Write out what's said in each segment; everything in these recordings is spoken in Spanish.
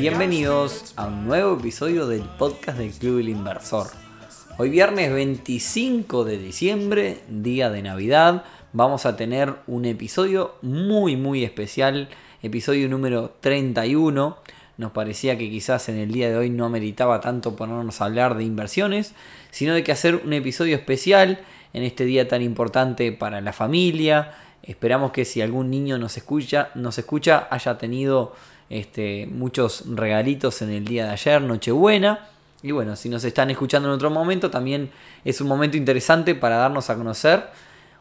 Bienvenidos a un nuevo episodio del podcast del Club del Inversor. Hoy viernes 25 de diciembre, día de Navidad, vamos a tener un episodio muy muy especial, episodio número 31. Nos parecía que quizás en el día de hoy no meritaba tanto ponernos a hablar de inversiones, sino de que hacer un episodio especial en este día tan importante para la familia. Esperamos que si algún niño nos escucha, nos escucha haya tenido este, muchos regalitos en el día de ayer, Nochebuena. Y bueno, si nos están escuchando en otro momento, también es un momento interesante para darnos a conocer.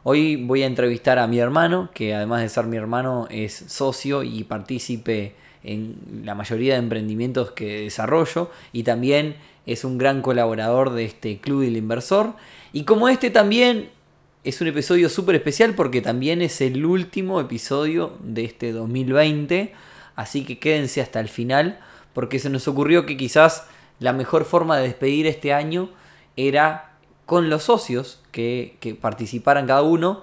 Hoy voy a entrevistar a mi hermano, que además de ser mi hermano es socio y partícipe en la mayoría de emprendimientos que desarrollo y también es un gran colaborador de este Club del Inversor. Y como este también es un episodio súper especial porque también es el último episodio de este 2020. Así que quédense hasta el final porque se nos ocurrió que quizás la mejor forma de despedir este año era con los socios que, que participaran cada uno.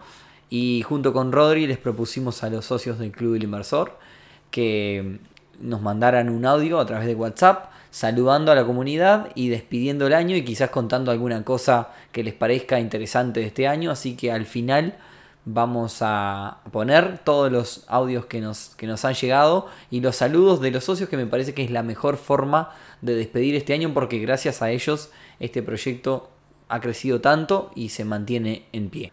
Y junto con Rodri les propusimos a los socios del Club del Inversor que nos mandaran un audio a través de WhatsApp saludando a la comunidad y despidiendo el año y quizás contando alguna cosa que les parezca interesante de este año. Así que al final vamos a poner todos los audios que nos, que nos han llegado y los saludos de los socios que me parece que es la mejor forma de despedir este año porque gracias a ellos este proyecto ha crecido tanto y se mantiene en pie.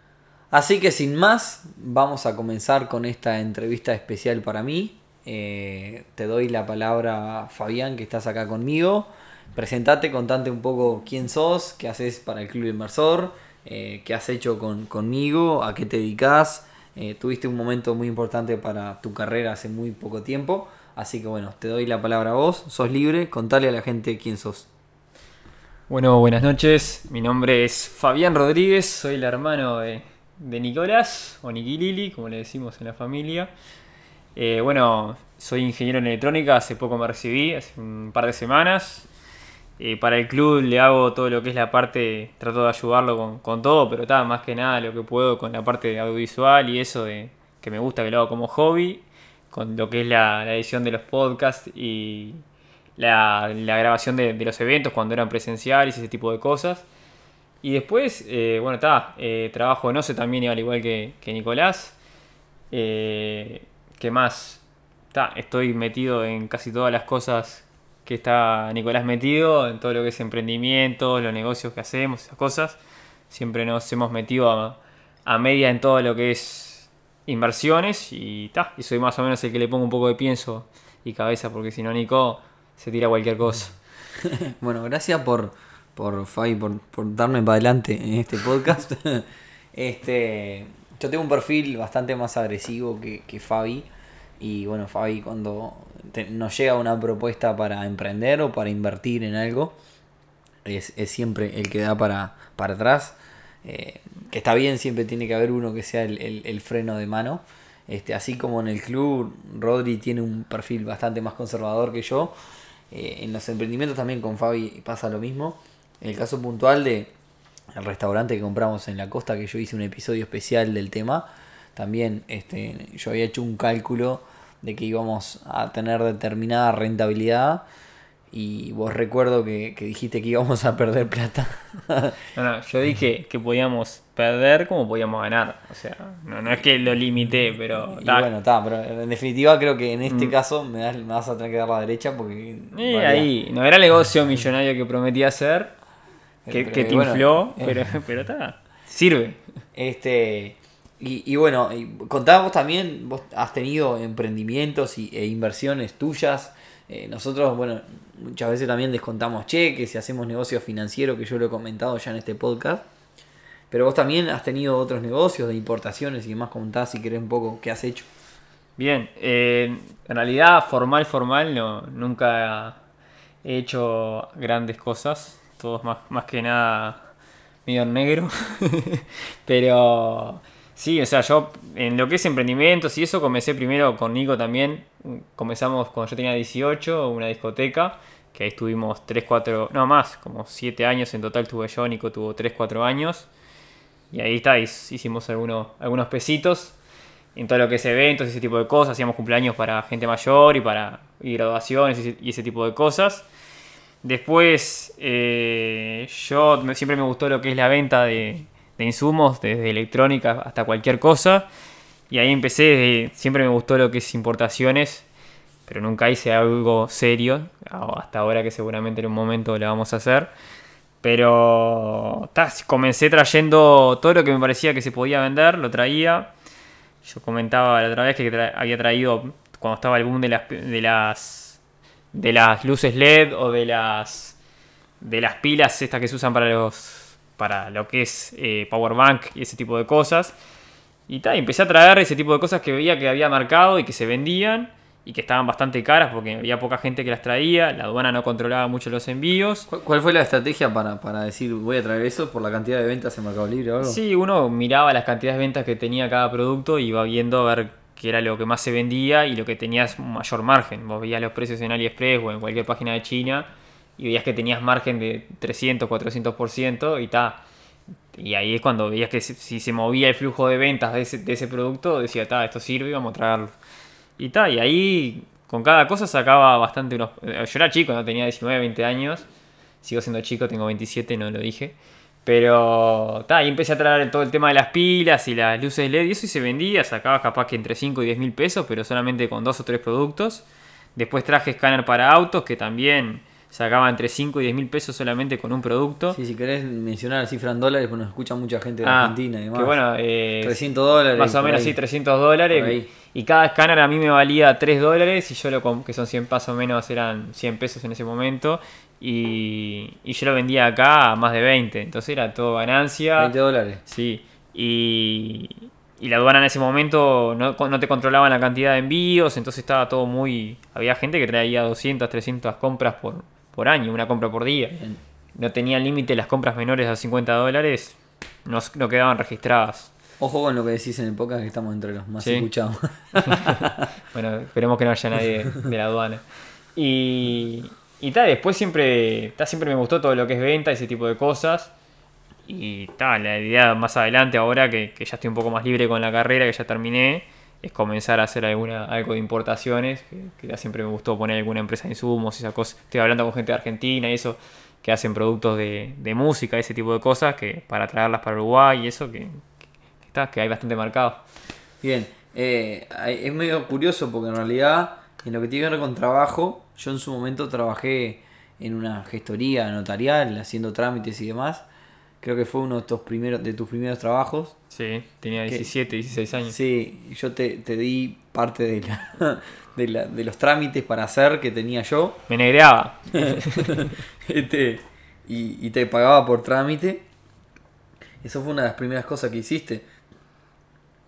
Así que sin más, vamos a comenzar con esta entrevista especial para mí. Eh, te doy la palabra Fabián, que estás acá conmigo. Presentate, contate un poco quién sos, qué haces para el Club Inversor, eh, qué has hecho con, conmigo, a qué te dedicas. Eh, tuviste un momento muy importante para tu carrera hace muy poco tiempo. Así que bueno, te doy la palabra a vos, sos libre, contale a la gente quién sos. Bueno, buenas noches. Mi nombre es Fabián Rodríguez, soy el hermano de, de Nicolás, o Nikilili, como le decimos en la familia. Eh, bueno, soy ingeniero en electrónica, hace poco me recibí, hace un par de semanas. Eh, para el club le hago todo lo que es la parte, trato de ayudarlo con, con todo, pero está más que nada lo que puedo con la parte audiovisual y eso de que me gusta que lo hago como hobby, con lo que es la, edición de los podcasts y la, grabación de, los eventos cuando eran presenciales y ese tipo de cosas. Y después, eh, bueno, está, trabajo en OCE también, al igual que, Nicolás. ¿Qué más? Ta, estoy metido en casi todas las cosas que está Nicolás metido, en todo lo que es emprendimiento, los negocios que hacemos, esas cosas. Siempre nos hemos metido a, a media en todo lo que es inversiones y, ta, y soy más o menos el que le pongo un poco de pienso y cabeza, porque si no, Nico se tira cualquier cosa. bueno, gracias por, por Fabi, por, por darme para adelante en este podcast. este, yo tengo un perfil bastante más agresivo que, que Fabi. Y bueno, Fabi, cuando nos llega una propuesta para emprender o para invertir en algo, es, es siempre el que da para, para atrás. Eh, que está bien, siempre tiene que haber uno que sea el, el, freno de mano. Este, así como en el club, Rodri tiene un perfil bastante más conservador que yo. Eh, en los emprendimientos también con Fabi pasa lo mismo. El caso puntual de el restaurante que compramos en la costa, que yo hice un episodio especial del tema, también este, yo había hecho un cálculo de que íbamos a tener determinada rentabilidad y vos recuerdo que, que dijiste que íbamos a perder plata. no, no, yo dije que podíamos perder como podíamos ganar. O sea, no, no es que lo limité, pero... Y bueno, está, pero en definitiva creo que en este mm. caso me, das, me, vas a tener que dar la derecha porque... Y ahí, no era el negocio millonario que prometí hacer, que, pero, que te bueno, infló, eh. pero, pero está, sirve. Este... Y, y, bueno, y contábamos también, vos has tenido emprendimientos y, e inversiones tuyas. Eh, nosotros, bueno, muchas veces también descontamos cheques y hacemos negocios financieros, que yo lo he comentado ya en este podcast. Pero vos también has tenido otros negocios de importaciones y demás, contás si querés un poco qué has hecho. Bien, eh, en realidad formal, formal, no, nunca he hecho grandes cosas. Todos más, más que nada medio negro. Pero Sí, o sea, yo en lo que es emprendimientos y eso comencé primero con Nico también. Comenzamos cuando yo tenía 18, una discoteca que ahí estuvimos 3, 4, no más, como 7 años en total tuve yo, Nico tuvo 3, 4 años. Y ahí está, hicimos algunos, algunos pesitos en todo lo que es eventos y ese tipo de cosas. Hacíamos cumpleaños para gente mayor y para y graduaciones y ese, tipo de cosas. Después, eh, yo siempre me gustó lo que es la venta de, de insumos, desde electrónica hasta cualquier cosa. Y ahí empecé, siempre me gustó lo que es importaciones, pero nunca hice algo serio, hasta ahora que seguramente en un momento lo vamos a hacer. Pero comencé trayendo todo lo que me parecía que se podía vender, lo traía. Yo comentaba la otra vez que había traído cuando estaba el boom de las, de las de las luces LED o de las de las pilas estas que se usan para los para lo que es eh, Power Bank y ese tipo de cosas. Y tal, empecé a traer ese tipo de cosas que veía que había marcado y que se vendían y que estaban bastante caras porque había poca gente que las traía, la aduana no controlaba mucho los envíos. ¿Cuál fue la estrategia para, para decir voy a traer eso por la cantidad de ventas en Mercado Libre o algo? Sí, uno miraba las cantidades de ventas que tenía cada producto y iba viendo a ver qué era lo que más se vendía y lo que tenías mayor margen. Vos veías los precios en AliExpress o en cualquier página de China y veías que tenías margen de 300, 400% y ta. Y ahí es cuando veías que si se movía el flujo de ventas de ese, de ese producto, decía, ta, esto sirve, vamos a traerlo. Y ta, y ahí con cada cosa sacaba bastante unos... Eh, yo era chico, no tenía 19, 20 años. Sigo siendo chico, tengo 27, no lo dije. Pero ta, ahí empecé a traer todo el tema de las pilas y las luces LED y eso y se vendía, sacaba capaz que entre 5 y 10 mil pesos, pero solamente con dos o tres productos. Después traje escáner para autos, que también sacaba entre 5 y 10 mil pesos solamente con un producto. Sí, si querés mencionar la cifra en dólares, pues nos escucha mucha gente de ah, Argentina y demás. Que bueno, eh, 300 dólares. Más o menos, sí, 300 dólares. Y cada escáner a mí me valía 3 dólares y yo lo que son 100 más o menos eran 100 pesos en ese momento. Y, y yo lo vendía acá a más de 20, entonces era todo ganancia. 20 dólares. Sí, y, y la aduana en ese momento no, no, te controlaban la cantidad de envíos, entonces estaba todo muy... Había gente que traía 200, 300 compras por, por año, una compra por día. No tenían límite las compras menores a 50 dólares, no, no, quedaban registradas. Ojo con lo que decís en el podcast que estamos entre los más escuchados. bueno, esperemos que no haya nadie de la aduana. Y, y tal, después siempre, siempre me gustó todo lo que es venta, ese tipo de cosas. Y tal, la idea más adelante, ahora que, que, ya estoy un poco más libre con la carrera, que ya terminé, es comenzar a hacer alguna, algo de importaciones, que, ya siempre me gustó poner alguna empresa de insumos y esas cosas. Estoy hablando con gente de Argentina y eso, que hacen productos de, de música, ese tipo de cosas, que para traerlas para Uruguay y eso, que, que, que hay bastante marcado. Bien, eh, es medio curioso porque en realidad, en lo que tiene que ver con trabajo, yo en su momento trabajé en una gestoría notarial, haciendo trámites y demás. Creo que fue uno de tus primeros, de tus primeros trabajos. Sí, tenía 17, 16 años. Sí, yo te, di parte de, la, de, la, de, los trámites para hacer que tenía yo. Me negreaba. este, y, y te pagaba por trámite. Eso fue una de las primeras cosas que hiciste.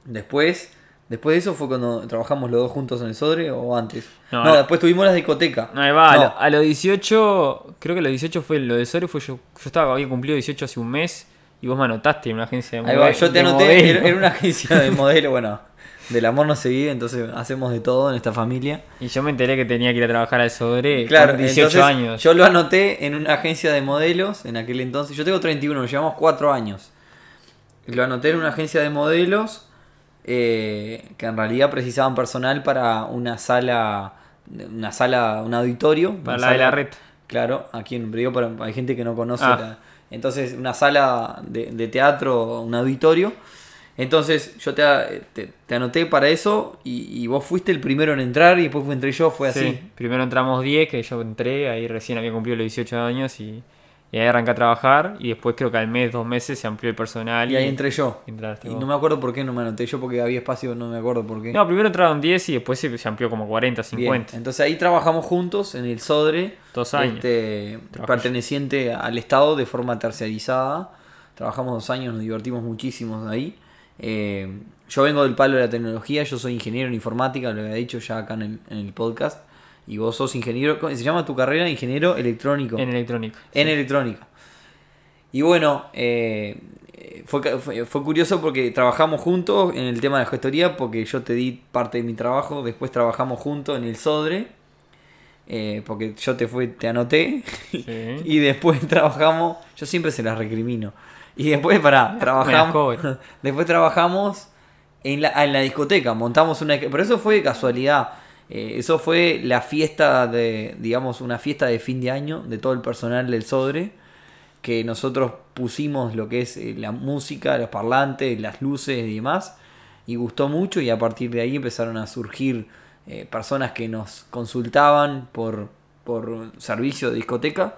Después Después de eso fue cuando trabajamos los dos juntos en el Sodre o antes. No, después tuvimos la discoteca. No, ahí va, A, los 18, creo que a los 18 fue lo de Sodre, fue yo, yo estaba, había cumplido 18 hace un mes y vos me anotaste en una agencia de modelo. Ahí va, yo te anoté en una agencia de modelo, bueno, del amor no se vive, entonces hacemos de todo en esta familia. Y yo me enteré que tenía que ir a trabajar al Sodre claro, con 18 años. Yo lo anoté en una agencia de modelos en aquel entonces. Yo tengo 31, nos llevamos 4 años. Lo anoté en una agencia de modelos eh, que en realidad precisaban personal para una sala, una sala, un auditorio. Para la de la red. Claro, aquí en Río hay gente que no conoce. Ah. entonces, una sala de, teatro, un auditorio. Entonces, yo te, te, anoté para eso y, vos fuiste el primero en entrar y después entré yo, fue así. Primero entramos 10, que yo entré, ahí recién había cumplido los 18 años y y ahí arranqué a trabajar y después creo que al mes, dos meses se amplió el personal. Y, ahí entré yo. y no me acuerdo por qué no me anoté yo porque había espacio, no me acuerdo por qué. No, primero entraron 10 y después se, amplió como 40, 50. Entonces ahí trabajamos juntos en el Sodre. Dos años. Este, perteneciente al Estado de forma terciarizada. Trabajamos dos años, nos divertimos muchísimo ahí. Eh, yo vengo del palo de la tecnología, yo soy ingeniero en informática, lo había dicho ya acá en el, en el podcast. Y vos sos ingeniero, ¿cómo se llama tu carrera? Ingeniero electrónico. En electrónica. En electrónica. Y bueno, eh, fue, fue, curioso porque trabajamos juntos en el tema de la gestoría, porque yo te di parte de mi trabajo, después trabajamos juntos en el Sodre. eh, porque yo te fui, te anoté, Sí. y después trabajamos, yo siempre se las recrimino. Y después, pará, trabajamos, después trabajamos en la, en la discoteca, montamos una... Pero eso fue de casualidad. Eh, eso fue la fiesta de, digamos, una fiesta de fin de año de todo el personal del Sodre, que nosotros pusimos lo que es eh, la música, los parlantes, las luces y demás, y gustó mucho y a partir de ahí empezaron a surgir eh, personas que nos consultaban por, por servicio de discoteca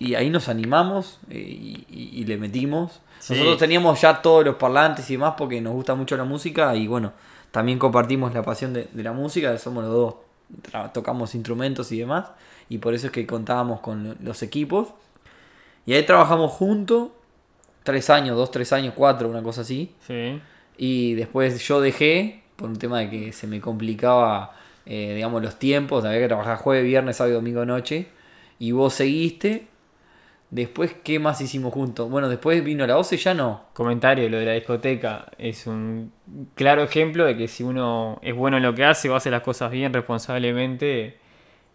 y ahí nos animamos eh, y, y- y le metimos. Sí. Nosotros teníamos ya todos los parlantes y demás porque nos gusta mucho la música y bueno, también compartimos la pasión de, de la música, somos los dos, tocamos instrumentos y demás y por eso es que contábamos con lo- los equipos. Y ahí trabajamos juntos, tres años, dos, tres años, cuatro, una cosa así. Sí. Y después yo dejé, por un tema de que se me complicaba, eh, digamos, los tiempos. Había que trabajar jueves, viernes, sábado y domingo noche. Y vos seguiste. Después, ¿qué más hicimos juntos? Bueno, después vino la OCE, ya no. Comentario, lo de la discoteca es un claro ejemplo de que si uno es bueno en lo que hace o hace las cosas bien responsablemente,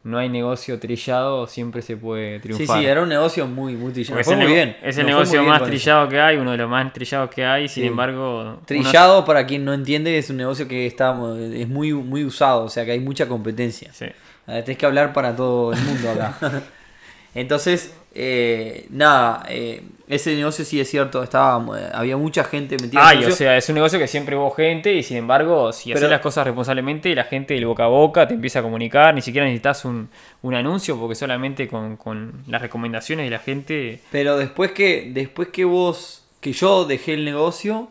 no hay negocio trillado, siempre se puede Sí, triunfar. sí, era un negocio muy, muy trillado. Fue muy bien. es el negocio más eso. trillado que hay, uno de los más trillados que hay, sin Sí. embargo... uno- Trillado, para quien no entiende, es un negocio que está, es muy, muy usado, o sea que hay mucha competencia. Sí. Eh, Tenés que hablar para todo el mundo acá. Entonces, eh, nada, eh, ese negocio sí es cierto, estaba, eh, había mucha gente metida en Ay, el o negocio. sea, es un negocio que siempre hubo gente y sin embargo, si Pero- haces las cosas responsablemente, la gente del boca a boca te empieza a comunicar, ni siquiera necesitas un, un anuncio porque solamente con, con las recomendaciones de la gente... Pero después que, después que vos, que yo dejé el negocio,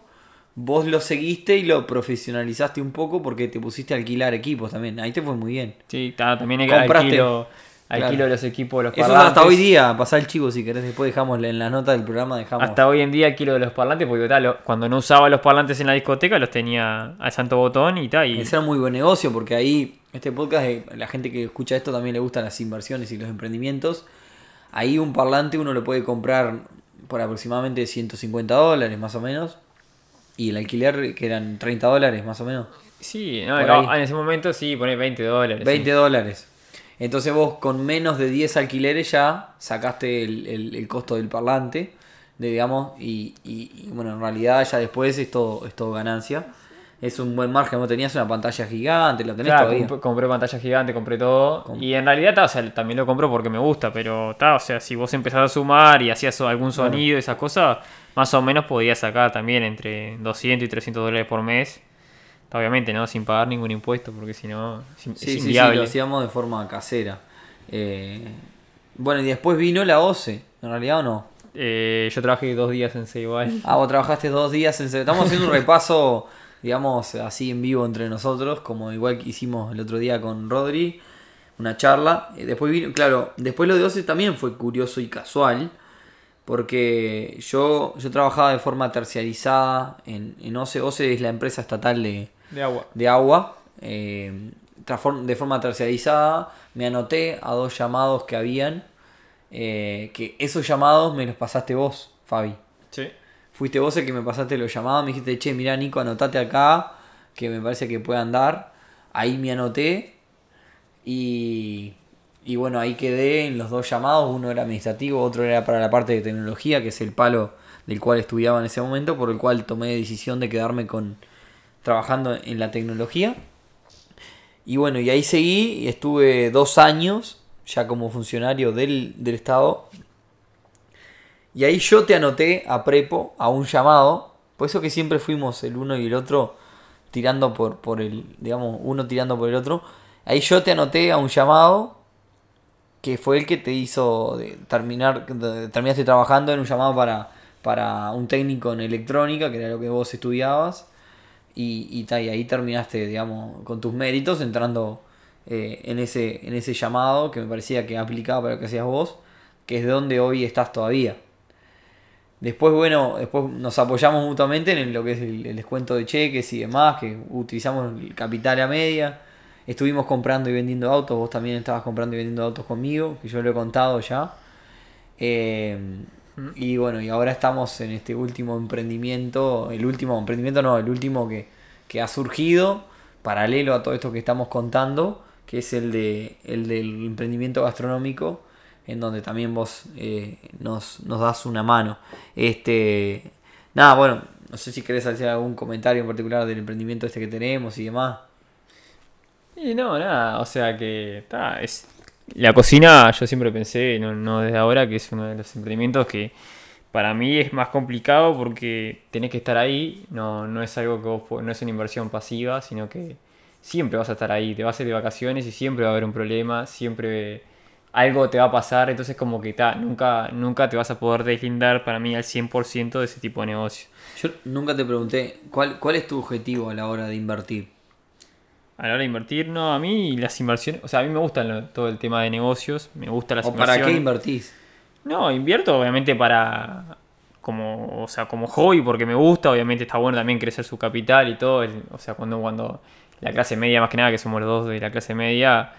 vos lo seguiste y lo profesionalizaste un poco porque te pusiste a alquilar equipos también. Ahí te fue muy bien. Sí, ta- también hay Compraste. alquilo, Claro. alquilo los equipos de los Eso es parlantes. hasta hoy día, pasá el chivo si querés, después dejamos en la nota del programa, dejamos. Hasta hoy en día alquilo de los parlantes porque ta, lo- cuando no usaba los parlantes en la discoteca los tenía al santo botón y tal. Y... Ese era muy buen negocio porque ahí, este podcast, eh, la gente que escucha esto también le gustan las inversiones y los emprendimientos. Ahí un parlante uno lo puede comprar por aproximadamente 150 dólares más o menos. Y el alquiler que eran 30 dólares más o menos. Sí, no, no, en ese momento sí, pone 20 dólares. 20 sí. dólares. Entonces vos con menos de 10 alquileres ya sacaste el, el- el costo del parlante, de, digamos, y, y- y, bueno, en realidad ya después es todo, es todo ganancia. Es un buen margen, vos tenías una pantalla gigante, lo tenés Claro, todavía. comp- compré pantalla gigante, compré todo. Com- y en realidad, ta, o sea, también lo compro porque me gusta, pero ta, o sea, si vos empezás a sumar y hacías algún sonido, esas cosas, más o menos podías sacar también entre 200 y 300 dólares por mes. Obviamente, ¿no? Sin pagar ningún impuesto, porque si no, Sí, es sí, sí, inviable. lo hacíamos de forma casera. Eh, bueno, y después vino la OCE, en realidad o no. Eh, yo trabajé dos días en igual. Ah, vos trabajaste dos días en... Estamos haciendo un repaso, digamos, así en vivo entre nosotros, como igual que hicimos el otro día con Rodri, una charla. Eh, Después vino, claro, después lo de OCE también fue curioso y casual, porque yo, yo trabajaba de forma terciarizada en, en OCE. OCE es la empresa estatal de, De agua. de agua eh, de forma terciarizada. Me anoté a dos llamados que habían. eh, que esos llamados me los pasaste vos, Fabi. Sí. Fuiste vos el que me pasaste los llamados. Me dijiste, che, mirá, Nico, anotate acá. Que me parece que puede andar. Ahí me anoté. Y, y bueno, ahí quedé en los dos llamados. Uno era administrativo, otro era para la parte de tecnología, que es el palo del cual estudiaba en ese momento. Por el cual tomé decisión de quedarme con trabajando en la tecnología. Y bueno, y ahí seguí y estuve dos años ya como funcionario del, del Estado. Y ahí yo te anoté a Prepo a un llamado. Por eso que siempre fuimos el uno y el otro tirando por, por el, digamos, uno tirando por el otro. Ahí yo te anoté a un llamado que fue el que te hizo terminar, terminaste trabajando en un llamado para, para un técnico en electrónica, que era lo que vos estudiabas. Y, y, y ahí terminaste, digamos, con tus méritos entrando eh, en, ese, en ese llamado que me parecía que aplicaba para lo que hacías vos, que es de donde hoy estás todavía. Después, bueno, después nos apoyamos mutuamente en lo que es el, el descuento de cheques y demás, que utilizamos el capital a media. Estuvimos comprando y vendiendo autos, vos también estabas comprando y vendiendo autos conmigo, que yo lo he contado ya. Eh, y bueno, y ahora estamos en este último emprendimiento, el último emprendimiento no, el último que, que ha surgido, paralelo a todo esto que estamos contando, que es el, de, el del emprendimiento gastronómico, en donde también vos eh, nos, nos das una mano. Este, nada, bueno, no sé si querés hacer algún comentario en particular del emprendimiento este que tenemos y demás. Y no, nada, o sea que está, es la cocina yo siempre pensé, no, no desde ahora, que es uno de los emprendimientos que para mí es más complicado porque tenés que estar ahí, no, no es algo que vos, no es una inversión pasiva, sino que siempre vas a estar ahí, te vas a ir de vacaciones y siempre va a haber un problema, siempre algo te va a pasar, entonces como que ta, nunca, nunca te vas a poder deslindar para mí al 100% de ese tipo de negocio. Yo nunca te pregunté, ¿cuál, cuál es tu objetivo a la hora de invertir? A la hora de invertir, no, a mí las inversiones, o sea, a mí me gustan lo- todo el tema de negocios, me gustan las ¿O para inversiones. qué invertís? No, invierto obviamente para como, o sea, como hobby porque me gusta, obviamente está bueno también crecer su capital y todo, el- o sea, cuando cuando la clase media más que nada que somos los dos de la clase media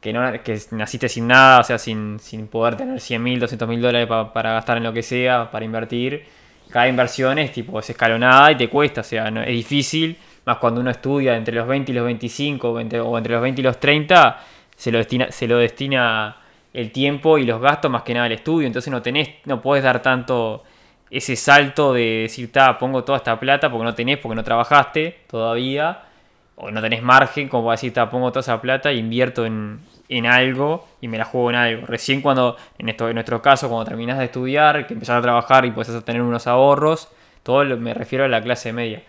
que no que naciste sin nada, o sea, sin, sin poder tener 100 mil, 200 mil dólares pa- para gastar en lo que sea, para invertir. Cada inversión es tipo, es escalonada y te cuesta, o sea, no- es difícil, más cuando uno estudia entre los 20 y los 25 o entre, los 20 y los 30, se lo destina, se lo destina el tiempo y los gastos más que nada al estudio, entonces no tenés, no podés dar tanto ese salto de decir, ta, pongo toda esta plata porque no tenés, porque no trabajaste todavía, o no tenés margen como para decir, ta, pongo toda esa plata e invierto en, en algo y me la juego en algo. Recién cuando, en, esto, en nuestro caso, cuando terminás de estudiar, que empezás a trabajar y empezás a tener unos ahorros, todo lo- me refiero a la clase media.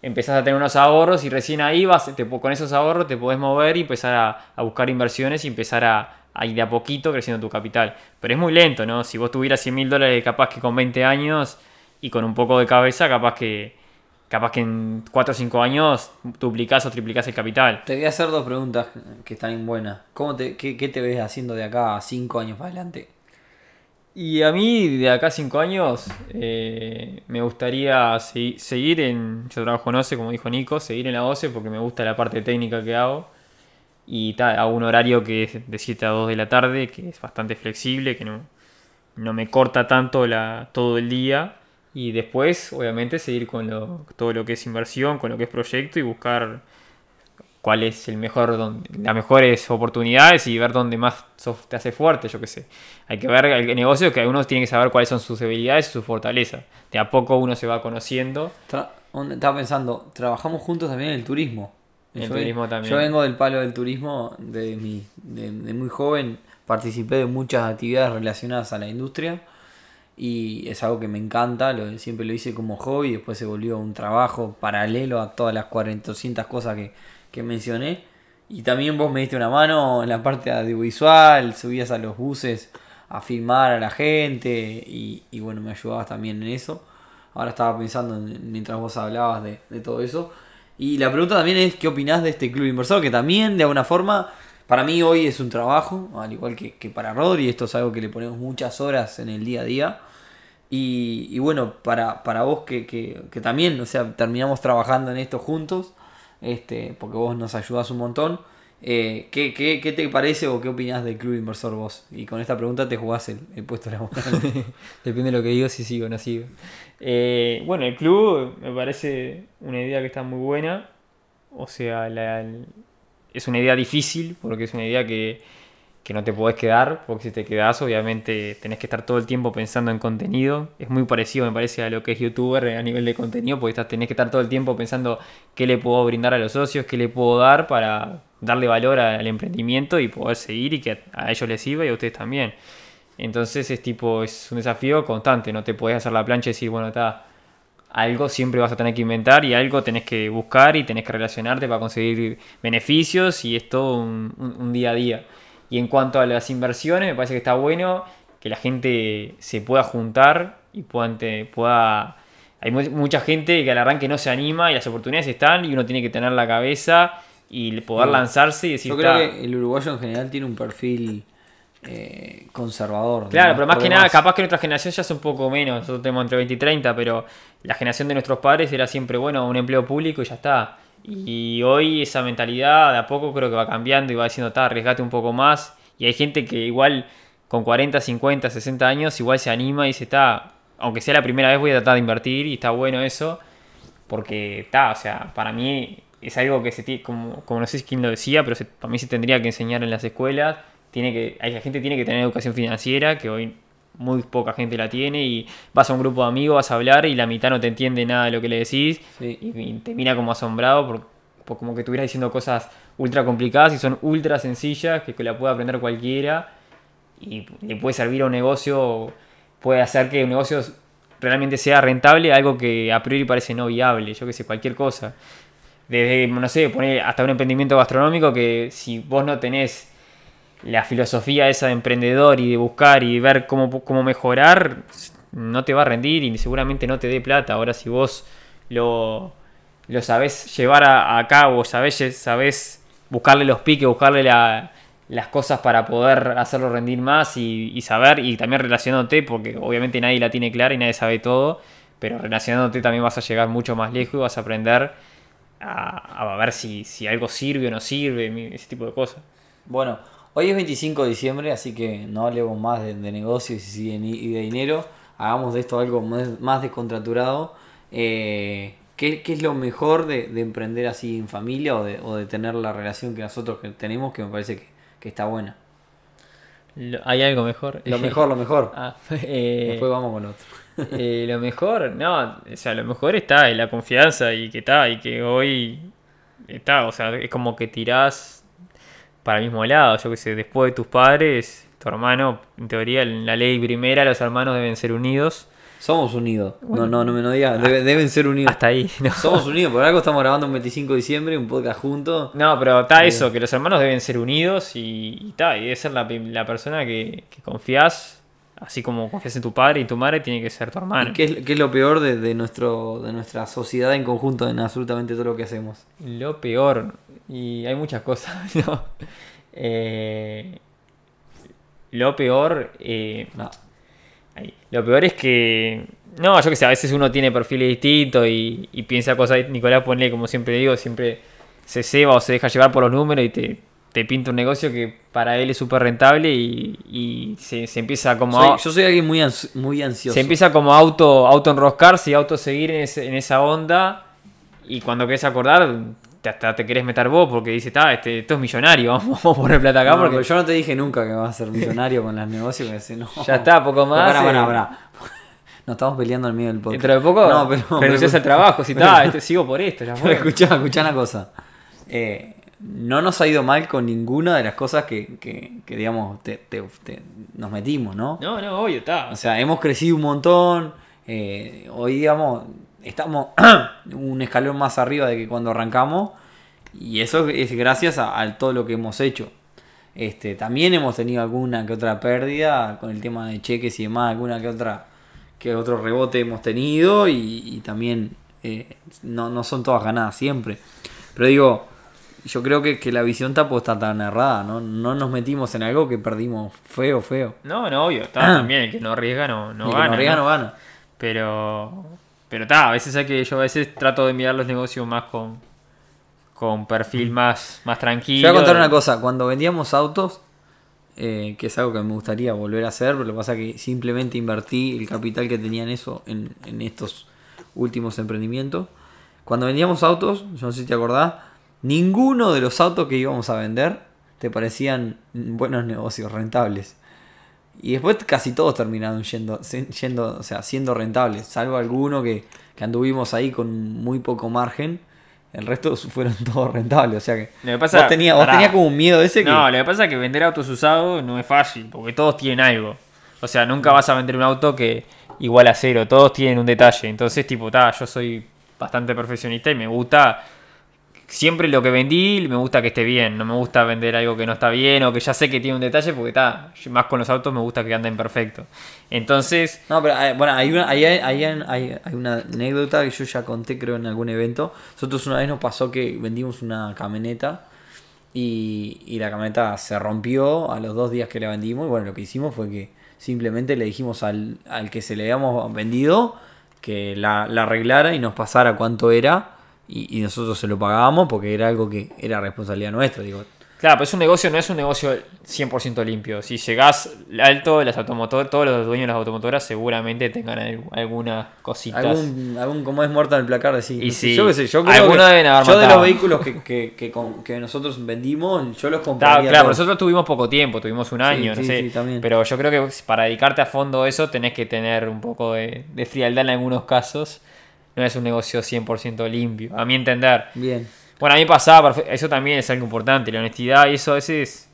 Empezás a tener unos ahorros y recién ahí vas, con esos ahorros te podés mover y empezar a, buscar inversiones y empezar a, ir de a poquito creciendo tu capital. Pero es muy lento, ¿no? Si vos tuvieras 100 mil dólares capaz que con 20 años y con un poco de cabeza, capaz que, capaz que en 4 o 5 años duplicás o triplicás el capital. Te voy a hacer dos preguntas que están buenas. ¿Cómo te, qué, qué te ves haciendo de acá a cinco años para adelante? Y a mí, de acá a 5 años, eh, me gustaría segui- seguir en. Yo trabajo en OCE, como dijo Nico, seguir en la OCE porque me gusta la parte técnica que hago. Y hago un horario que es de 7 a 2 de la tarde, que es bastante flexible, que no, no me corta tanto la, todo el día. Y después, obviamente, seguir con lo- todo lo que es inversión, con lo que es proyecto y buscar cuál es el mejor don- las mejores oportunidades y ver dónde más sos- te hace fuerte, yo qué sé. Hay que ver el negocio que uno tiene que saber cuáles son sus debilidades y sus fortalezas. De a poco uno se va conociendo. Tra- Estaba pensando, trabajamos juntos también en el turismo. El Yo- turismo también. Yo vengo del palo del turismo de, mi, de, de muy joven, participé de muchas actividades relacionadas a la industria y es algo que me encanta, lo, siempre lo hice como hobby, después se volvió un trabajo paralelo a todas las 400 cosas que, que mencioné. Y también vos me diste una mano en la parte audiovisual, subías a los buses a filmar a la gente y, y bueno, me ayudabas también en eso. Ahora estaba pensando en- mientras vos hablabas de, de todo eso. Y la pregunta también es, ¿qué opinás de este club inversor? Que también, de alguna forma, para mí hoy es un trabajo, al igual que, que para Rodri, esto es algo que le ponemos muchas horas en el día a día. Y, y bueno, para, para vos que, que, que también, o sea, terminamos trabajando en esto juntos, este, porque vos nos ayudás un montón. eh, ¿qué, qué, qué te parece o qué opinás del club inversor vos? Y con esta pregunta te jugás el, el puesto laboral. Depende de lo que digo, si sigo o no sigo. Eh, bueno, el club me parece una idea que está muy buena. O sea, la- es una idea difícil porque es una idea que, que no te podés quedar. Porque si te quedás, obviamente tenés que estar todo el tiempo pensando en contenido. Es muy parecido, me parece, a lo que es youtuber a nivel de contenido. Porque estás- tenés que estar todo el tiempo pensando qué le puedo brindar a los socios, qué le puedo dar para darle valor al emprendimiento y poder seguir y que a, ellos les sirva y a ustedes también. Entonces es tipo, es un desafío constante, no te podés hacer la plancha y decir, bueno, está, algo siempre vas a tener que inventar y algo tenés que buscar y tenés que relacionarte para conseguir beneficios y es todo un día a día. Y en cuanto a las inversiones, me parece que está bueno que la gente se pueda juntar y pueda... Hay mu- mucha gente que al arranque no se anima y las oportunidades están y uno tiene que tener la cabeza y poder lanzarse y decir, Yo creo que el uruguayo en general tiene un perfil eh, conservador. Claro, pero más que nada, capaz que nuestra generación ya es un poco menos. Nosotros tenemos entre 20 y 30, pero la generación de nuestros padres era siempre, bueno, un empleo público y ya está. Y hoy esa mentalidad de a poco creo que va cambiando y va diciendo, está, arriesgate un poco más. Y hay gente que igual con 40, 50, 60 años igual se anima y dice, está, aunque sea la primera vez voy a tratar de invertir y está bueno eso. Porque está, o sea, para mí es algo que se tiene, como, como no sé quién lo decía, pero se, para mí se tendría que enseñar en las escuelas. Tiene que, la gente tiene que tener educación financiera, que hoy muy poca gente la tiene, y vas a un grupo de amigos, vas a hablar y la mitad no te entiende nada de lo que le decís, Sí. y, y te mira como asombrado por, por como que estuvieras diciendo cosas ultra complicadas y son ultra sencillas, que, que la puede aprender cualquiera, y le puede servir a un negocio, puede hacer que un negocio realmente sea rentable, algo que a priori parece no viable, yo que sé, cualquier cosa. Desde, no sé, poner hasta un emprendimiento gastronómico que si vos no tenés la filosofía esa de emprendedor y de buscar y ver cómo, cómo mejorar, no te va a rendir y seguramente no te dé plata. Ahora si vos lo, lo sabés llevar a, cabo, sabés, sabés buscarle los piques, buscarle la- las cosas para poder hacerlo rendir más y, y saber y también relacionándote, porque obviamente nadie la tiene clara y nadie sabe todo, pero relacionándote también vas a llegar mucho más lejos y vas a aprender a, a ver si, si algo sirve o no sirve, ese tipo de cosas. Bueno, hoy es 25 de diciembre, así que no hablemos más de, de negocios y de, y de dinero. Hagamos de esto algo más, más descontraturado. Eh, ¿qué, qué es lo mejor de, de emprender así en familia o de, o de tener la relación que nosotros tenemos que me parece que, que está buena? ¿Hay algo mejor? Lo mejor, lo mejor. Ah, eh, Después vamos con otro. eh, lo mejor, no, o sea, lo mejor está en la confianza y que está, y que hoy está, o sea, es como que tirás para el mismo lado, yo que sé, después de tus padres, tu hermano, en teoría, en la ley primera, los hermanos deben ser unidos. Somos unidos. No, no, no me no digas. debe- deben ser unidos. Hasta ahí, ¿no? Somos unidos, por algo estamos grabando un 25 de diciembre, un podcast juntos. No, pero está eso, que los hermanos deben ser unidos y, y ta, y debe ser la, la persona que, que confías, así como confías en tu padre y tu madre, tiene que ser tu hermano. ¿Y qué, es, qué es lo peor de, de nuestro, de nuestra sociedad en conjunto en absolutamente todo lo que hacemos? Lo peor, y hay muchas cosas, ¿no? Eh, lo peor, eh, No. ahí. lo peor es que, no, yo que sé, a veces uno tiene perfiles distintos y, y piensa cosas, Nicolás pone, como siempre digo, siempre se ceba o se deja llevar por los números y te, te pinta un negocio que para él es súper rentable y, y se, se empieza como Soy- a- yo soy alguien muy, ans- muy ansioso. se empieza como a auto, auto enroscarse y auto seguir en, ese- en esa onda. Y cuando querés acordar, te, hasta te querés meter vos porque dices, ah, este, esto es millonario, vamos a poner plata acá No, porque pero yo no te dije nunca que vas a ser millonario con los negocios. Que no. ya está, poco más. Pará, eh, pará, pará. Nos estamos peleando en medio del podcast. Dentro de poco No, pero. renunciás al trabajo, si está, este, sigo por esto, ya fue. escuchá, escuchá una cosa. Eh, no nos ha ido mal con ninguna de las cosas que, que, que, digamos, te- te- te- nos metimos, ¿no? No, no, obvio, está. O sea, hemos crecido un montón. eh, hoy, digamos, estamos un escalón más arriba de que cuando arrancamos. Y eso es gracias a, a todo lo que hemos hecho. Este, también hemos tenido alguna que otra pérdida con el tema de cheques y demás, alguna que otra que otro rebote hemos tenido y, y también eh, no, no son todas ganadas siempre. Pero digo, yo creo que, que la visión tampoco está tan errada, ¿no? No nos metimos en algo que perdimos feo, feo. No, no, obvio, está también. El que no arriesga no, no que gana. no arriesga, ¿no? no gana. Pero, pero está, a veces hay que, yo a veces trato de mirar los negocios más con, con perfil más, más tranquilo. Te voy a contar una cosa, cuando vendíamos autos, eh, que es algo que me gustaría volver a hacer, pero lo que pasa es que simplemente invertí el capital que tenía en eso, en, en estos últimos emprendimientos. Cuando vendíamos autos, yo no sé si te acordás, ninguno de los autos que íbamos a vender te parecían buenos negocios, rentables. Y después casi todos terminaron yendo, yendo o sea, siendo rentables, salvo alguno que, que anduvimos ahí con muy poco margen. El resto fueron todos rentables. O sea que, Lo que pasa- vos tenías, vos pará. tenías como un miedo ese que. No, lo que pasa es que vender autos usados no es fácil, porque todos tienen algo. O sea, nunca vas a vender un auto que igual a cero, todos tienen un detalle. Entonces, tipo, ta, yo soy bastante perfeccionista y me gusta siempre lo que vendí, me gusta que esté bien. No me gusta vender algo que no está bien o que ya sé que tiene un detalle, porque está, más con los autos me gusta que anden perfecto. Entonces, No, pero eh, bueno, hay una, hay, hay, hay- hay una anécdota que yo ya conté, creo, en algún evento. Nosotros una vez nos pasó que vendimos una camioneta y, y la camioneta se rompió a los dos días que la vendimos. Y bueno, lo que hicimos fue que simplemente le dijimos al, al que se le habíamos vendido que la, la arreglara y nos pasara cuánto era. Y, y nosotros se lo pagábamos porque era algo que era responsabilidad nuestra. Digo, Claro, pero es un negocio, no es un negocio 100% limpio. Si llegás alto, las automotor, todos los dueños de las automotoras seguramente tengan al- algunas cositas. Algún, algún como es muerto en el placar sí. Yo qué sé, yo creo que deben haber yo de los vehículos que, que, que, con- que nosotros vendimos, yo los Claro, compraría. claro, nosotros tuvimos poco tiempo, tuvimos un año, sí, no sé. Pero yo creo que para dedicarte a fondo a eso tenés que tener un poco de, de frialdad en algunos casos. No es un negocio 100% limpio, a mi entender. Bien. Bueno, a mí pasaba, eso también es algo importante, la honestidad y eso a veces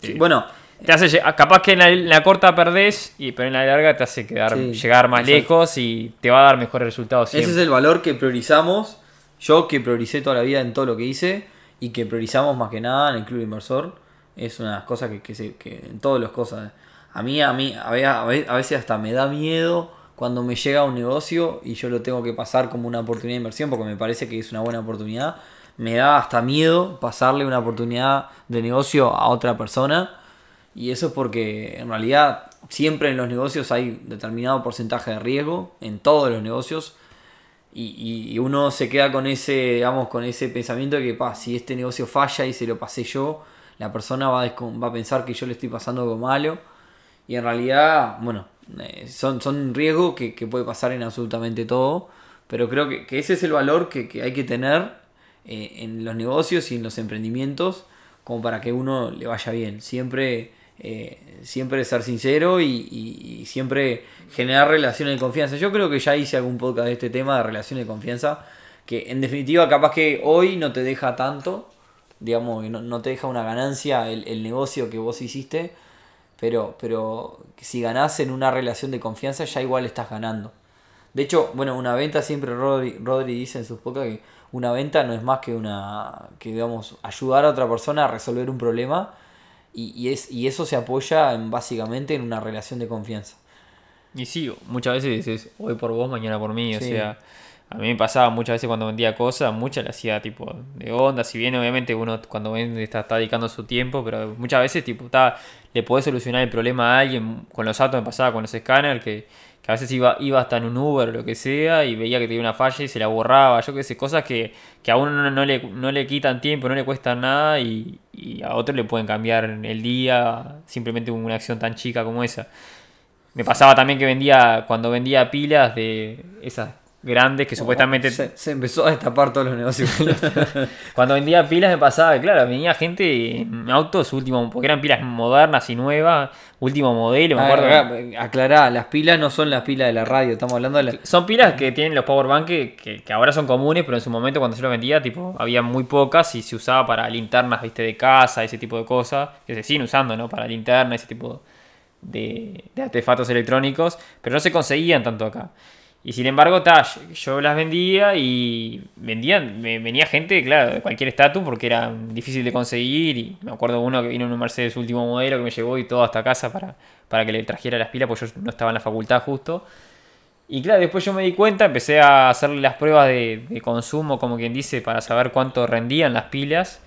Sí, Sí. bueno, te hace, lle- capaz que en la, en la corta perdés, y, pero en la larga te hace quedar, Sí, llegar más exacto. lejos y te va a dar mejores resultados ese es el valor que priorizamos. Yo que prioricé toda la vida en todo lo que hice y que priorizamos más que nada en el club inversor. Es una de las cosas que, que, se- que en todas las cosas. A mí, a mí, a veces hasta me da miedo cuando me llega un negocio y yo lo tengo que pasar como una oportunidad de inversión porque me parece que es una buena oportunidad. Me da hasta miedo pasarle una oportunidad de negocio a otra persona. Y eso es porque en realidad siempre en los negocios hay determinado porcentaje de riesgo, en todos los negocios. Y, uno se queda con ese, digamos, con ese pensamiento de que pa, si este negocio falla y se lo pasé yo, la persona va a, va a pensar que yo le estoy pasando algo malo. Y en realidad, bueno, eh, son, son riesgos que, que puede pasar en absolutamente todo. Pero creo que, que ese es el valor que, que hay que tener eh, en los negocios y en los emprendimientos como para que uno le vaya bien. Siempre, eh, siempre ser sincero y, y- y siempre generar relaciones de confianza. Yo creo que ya hice algún podcast de este tema de relaciones de confianza, que en definitiva capaz que hoy no te deja tanto, digamos, no, no te deja una ganancia el, el negocio que vos hiciste, pero, pero si ganás en una relación de confianza ya igual estás ganando. De hecho, bueno, una venta siempre Rodri, Rodri dice en sus podcasts que una venta no es más que una que digamos ayudar a otra persona a resolver un problema y, y es y eso se apoya en, básicamente en una relación de confianza. Y sí, muchas veces es hoy por vos, mañana por mí. O sea, a mí me pasaba muchas veces cuando vendía cosas, muchas le hacía tipo de onda. Si bien obviamente uno cuando vende está, dedicando su tiempo, pero muchas veces tipo está, le podés solucionar el problema a alguien. Con los autos me pasaba con los escáneres que, que a veces iba, iba hasta en un Uber o lo que sea y veía que tenía una falla y se la borraba. Yo qué sé, cosas que, que a uno no, le, no le quitan tiempo, no le cuestan nada y, y a otro le pueden cambiar el día simplemente una acción tan chica como esa. Me pasaba también que vendía, cuando vendía pilas de esas grandes que supuestamente... se, se empezó a destapar todos los negocios. Cuando vendía pilas me pasaba, claro, venía gente en autos último, porque eran pilas modernas y nuevas, último modelo, me acuerdo. Ah, Aclará, las pilas no son las pilas de la radio, estamos hablando de la, Son pilas que tienen los powerbank que, que, que ahora son comunes, pero en su momento cuando yo lo vendía, tipo, había muy pocas y se usaba para linternas, viste, de casa, ese tipo de cosas, que se siguen usando, ¿no? Para linternas, ese tipo de, de artefactos electrónicos, pero no se conseguían tanto acá. Y sin embargo, ta, yo- las vendía y vendían, venía gente, claro, de cualquier estatus porque era difícil de conseguir. Y me acuerdo uno que vino en un Mercedes último modelo que me llevó y todo hasta casa para, para que le trajera las pilas, porque yo no estaba en la facultad justo. Y claro, después yo me di cuenta, empecé a hacerle las pruebas de, de consumo, como quien dice, para saber cuánto rendían las pilas.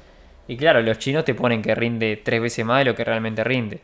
Y claro, los chinos te ponen que rinde tres veces más de lo que realmente rinde.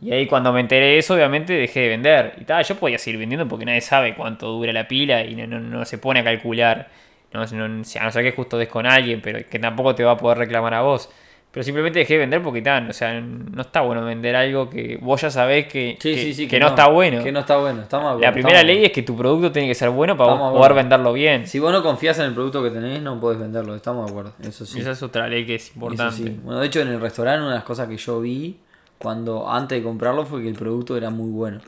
Y ahí cuando me enteré de eso, obviamente dejé de vender. Y tal, yo podía seguir vendiendo porque nadie sabe cuánto dura la pila y no, no- no se pone a calcular. No, no, a no ser que justo des con alguien, pero que tampoco te va a poder reclamar a vos. Pero simplemente dejé de vender porque tal, o sea, no está bueno vender algo que vos ya sabés que, Sí, que, sí, sí, que no, está bueno. Que no está bueno, La primera ley es que tu producto tiene que ser bueno para poder venderlo bien. Si vos no confías en el producto que tenés, no podés venderlo, estamos de acuerdo, eso sí. Esa es otra ley que es importante. Bueno, de hecho en el restaurante una de las cosas que yo vi cuando antes de comprarlo fue que el producto era muy bueno.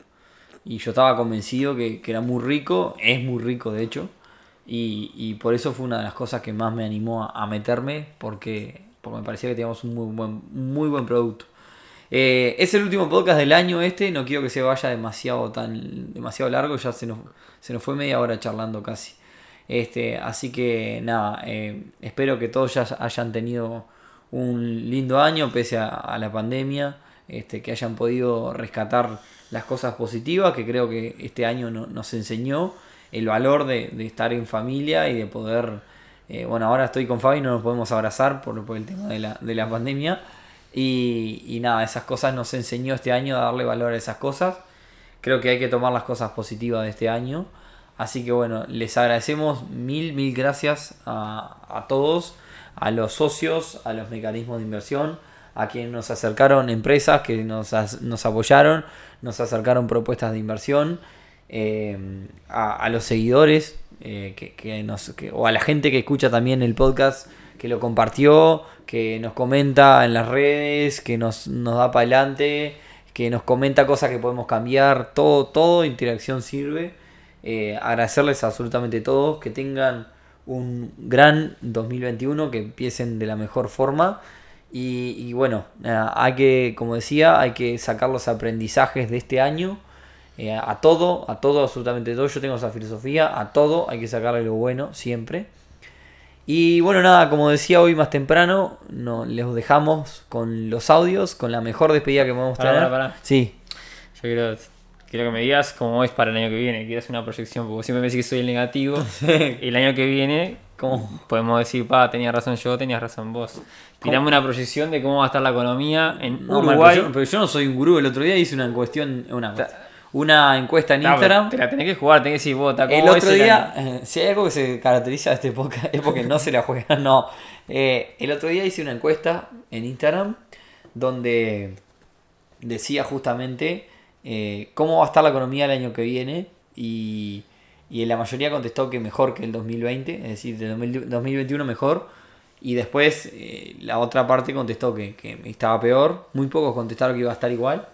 Y yo estaba convencido que, que era muy rico, es muy rico de hecho. Y, y por eso fue una de las cosas que más me animó a, meterme, porque, porque me parecía que teníamos un muy buen, muy buen producto. Eh, es el último podcast del año este, no quiero que se vaya demasiado tan demasiado largo, ya se nos, se nos fue media hora charlando casi. Este, así que nada, eh, espero que todos ya hayan tenido un lindo año pese a la pandemia, este, que hayan podido rescatar las cosas positivas que creo que este año no- nos enseñó el valor de, de estar en familia y de poder, eh, bueno, ahora estoy con Fabi, no nos podemos abrazar por, por el tema de la, de la pandemia y, y nada, esas cosas nos enseñó este año a darle valor a esas cosas. Creo que hay que tomar las cosas positivas de este año. Así que bueno, les agradecemos mil, mil gracias a, a todos, a los socios, a los mecanismos de inversión, a quienes nos acercaron empresas que nos, nos apoyaron, nos acercaron propuestas de inversión, eh, a, a los seguidores eh, que, que nos, que- o a la gente que escucha también el podcast, que lo compartió, que nos comenta en las redes, que nos, nos da para adelante, que nos comenta cosas que podemos cambiar, todo, todo interacción sirve. Eh, agradecerles absolutamente todos, que tengan un gran 2021, que empiecen de la mejor forma. Y, y bueno, nada, hay que, como decía, hay que sacar los aprendizajes de este año. eh, a todo, a todo, absolutamente todo. Yo tengo esa filosofía, a todo hay que sacarle lo bueno siempre. Y bueno, nada, como decía hoy más temprano, no, les dejamos con los audios, con la mejor despedida que podemos Pará, tener. pará, pará. Sí, Yo quiero, quiero que me digas cómo es para el año que viene. Quiero hacer una proyección, porque siempre me decís que soy el negativo. el año que viene, ¿Cómo? podemos decir, pa, tenías razón yo, tenías razón vos. Tirame una proyección de cómo va a estar la economía en No, Uruguay. pero, yo, pero yo no soy un gurú. El otro día hice una cuestión, una, una encuesta en Instagram. Te la tenés que jugar, tenés que decir, ¿cómo El otro día, año? eh, si hay algo que se caracteriza de este podcast es porque no se la juega. No. Eh, el otro día hice una encuesta en Instagram donde decía justamente eh, cómo va a estar la economía el año que viene y, y la mayoría contestó que mejor que el 2020, es decir, del 2000 2021 mejor. Y después eh, la otra parte contestó que, que estaba peor. Muy pocos contestaron que iba a estar igual.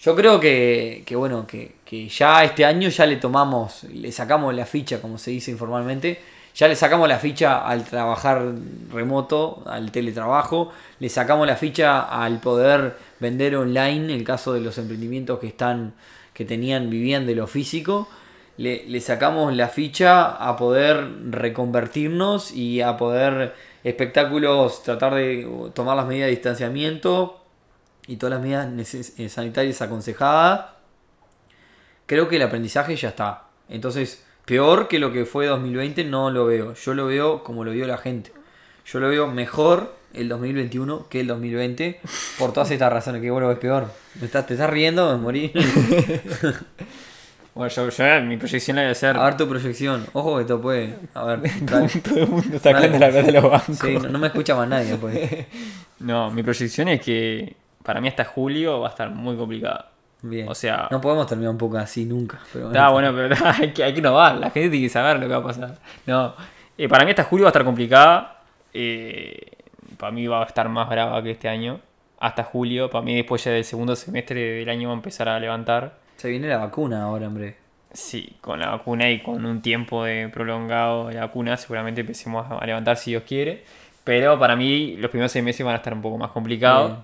Yo creo que, que bueno, que, que ya este año ya le tomamos, le sacamos la ficha, como se dice informalmente, ya le sacamos la ficha al trabajar remoto, al teletrabajo, le sacamos la ficha al poder vender online, el caso de los emprendimientos que están, que tenían, vivían de lo físico, le, sacamos la ficha a poder reconvertirnos y a poder espectáculos, tratar de tomar las medidas de distanciamiento, y todas las medidas eh, sanitarias aconsejadas, creo que el aprendizaje ya está. Entonces, peor que lo que fue 2020 no lo veo. Yo lo veo como lo vio la gente. Yo lo veo mejor el 2021 que el 2020 por todas estas razones. Que bueno, es peor. ¿Me estás, ¿Te estás riendo? Me morí. Bueno, yo, yo mi proyección la voy a ver tu proyección. Ojo que esto puede. A ver. Todo el mundo sacando Dale. la plata de los bancos. Sí, no, no me escucha más nadie pues. después. No, mi proyección es que para mí hasta julio va a estar muy complicado. Bien. O sea, No podemos terminar un poco así nunca. Pero Está bueno, pero hay que, hay que innovar. La gente tiene que saber lo que va a pasar. No, eh, para mí hasta julio va a estar complicada. eh, para mí va a estar más brava que este año. Hasta julio. Para mí después ya del segundo semestre del año va a empezar a levantar. Se viene la vacuna ahora, hombre. Sí, con la vacuna y con un tiempo de prolongado de la vacuna seguramente empecemos a levantar si Dios quiere. Pero para mí los primeros seis meses van a estar un poco más complicados. Bien.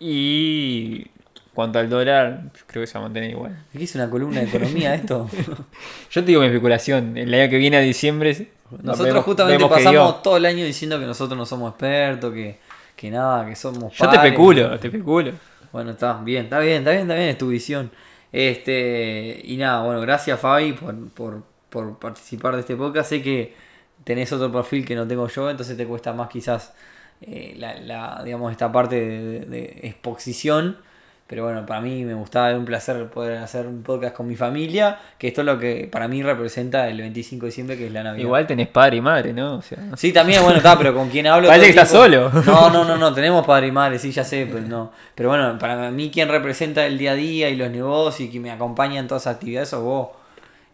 Y cuanto al dólar, creo que se va a mantener igual. ¿Qué es una columna de economía esto? Yo te digo mi especulación. El año que viene a diciembre. Nosotros vemos- justamente vemos pasamos todo el año diciendo que nosotros no somos expertos, que, que nada, que somos Yo te especulo, te especulo. Bueno, está bien, está bien, está bien, está bien, es tu visión. Este, y nada, bueno, gracias Fabi por, por, por participar de este podcast. Sé que tenés otro perfil que no tengo yo, entonces te cuesta más quizás eh, la, la, digamos, esta parte de, de exposición. Pero bueno, para mí me gustaba, es un placer poder hacer un podcast con mi familia, que esto es lo que para mí representa el 25 de diciembre, que es la Navidad. Igual tenés padre y madre, ¿no? O sea, no. Sí, también, bueno, está, pero con quien hablo. Parece que estás solo. No, no, no, no, tenemos padre y madre, sí, ya sé, pero no. Pero bueno, para mí quien representa el día a día y los negocios y que me acompaña en todas esas actividades sos vos.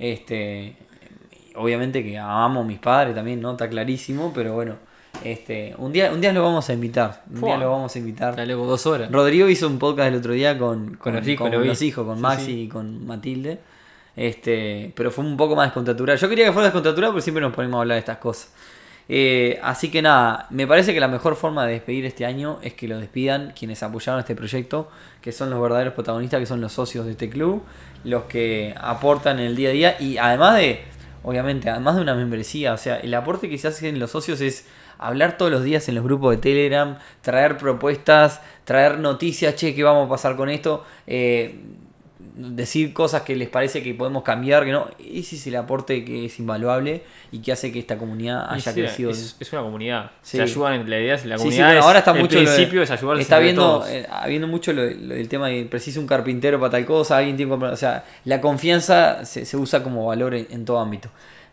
Este, obviamente que amamos a mis padres también, ¿no? Está clarísimo, pero bueno, este, un día, un día lo vamos a invitar, un día lo vamos a invitar. Ya luego dos horas. Rodrigo hizo un podcast el otro día con, Con los hijos, lo vi. los hijos, con Sí, Maxi sí. y con Matilde. Este, pero fue un poco más descontracturado. Yo quería que fuera descontracturado, pero siempre nos ponemos a hablar de estas cosas. Eh, así que nada, me parece que la mejor forma de despedir este año es que lo despidan quienes apoyaron este proyecto, que son los verdaderos protagonistas, que son los socios de este club, los que aportan en el día a día y además de, obviamente, además de una membresía, o sea, el aporte que se hace en los socios es hablar todos los días en los grupos de Telegram, traer propuestas, traer noticias, che, ¿qué vamos a pasar con esto? Eh, decir cosas que les parece que podemos cambiar, que no, ese es el aporte que es invaluable y que hace que esta comunidad haya sí, crecido. Es, es una comunidad. Sí. Se ayudan entre la idea, la Sí, sí, comunidad. bueno, es- ahora está el mucho de- principio es ayudarse está viendo eh, habiendo mucho lo, lo del tema de preciso un carpintero para tal cosa, alguien tiene que comprar- o sea, la confianza se, se usa como valor en, en todo ámbito.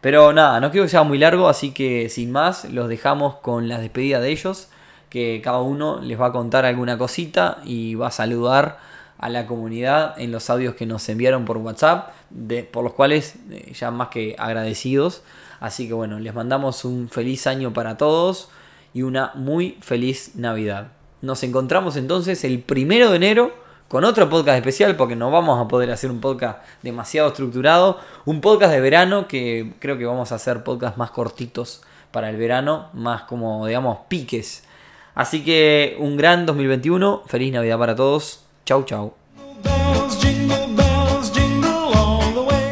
Pero nada, no quiero que sea muy largo, así que sin más, los dejamos con las despedidas de ellos. que cada uno les va a contar alguna cosita y va a saludar a la comunidad en los audios que nos enviaron por WhatsApp, de, por los cuales eh, ya más que agradecidos. Así que bueno, les mandamos un feliz año para todos y una muy feliz Navidad. Nos encontramos entonces el primero de enero con otro podcast especial porque no vamos a poder hacer un podcast demasiado estructurado. Un podcast de verano que creo que vamos a hacer podcasts más cortitos para el verano, más como digamos piques. Así que un gran 2021, feliz Navidad para todos. Chau, chau.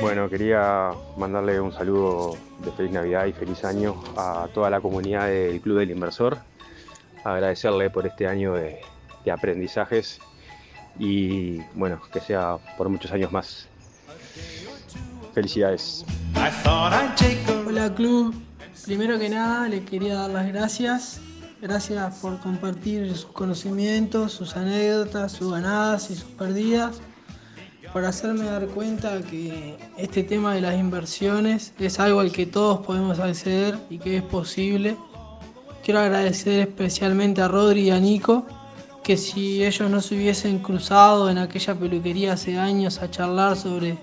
Bueno, quería mandarle un saludo de feliz Navidad y feliz año a toda la comunidad del Club del Inversor. Agradecerle por este año de, de aprendizajes y bueno, que sea por muchos años más. Felicidades. Hola club, primero que nada le quería dar las gracias Gracias por compartir sus conocimientos, sus anécdotas, sus ganadas y sus perdidas, por hacerme dar cuenta que este tema de las inversiones es algo al que todos podemos acceder y que es posible. Quiero agradecer especialmente a Rodri y a Nico, que si ellos no se hubiesen cruzado en aquella peluquería hace años a charlar sobre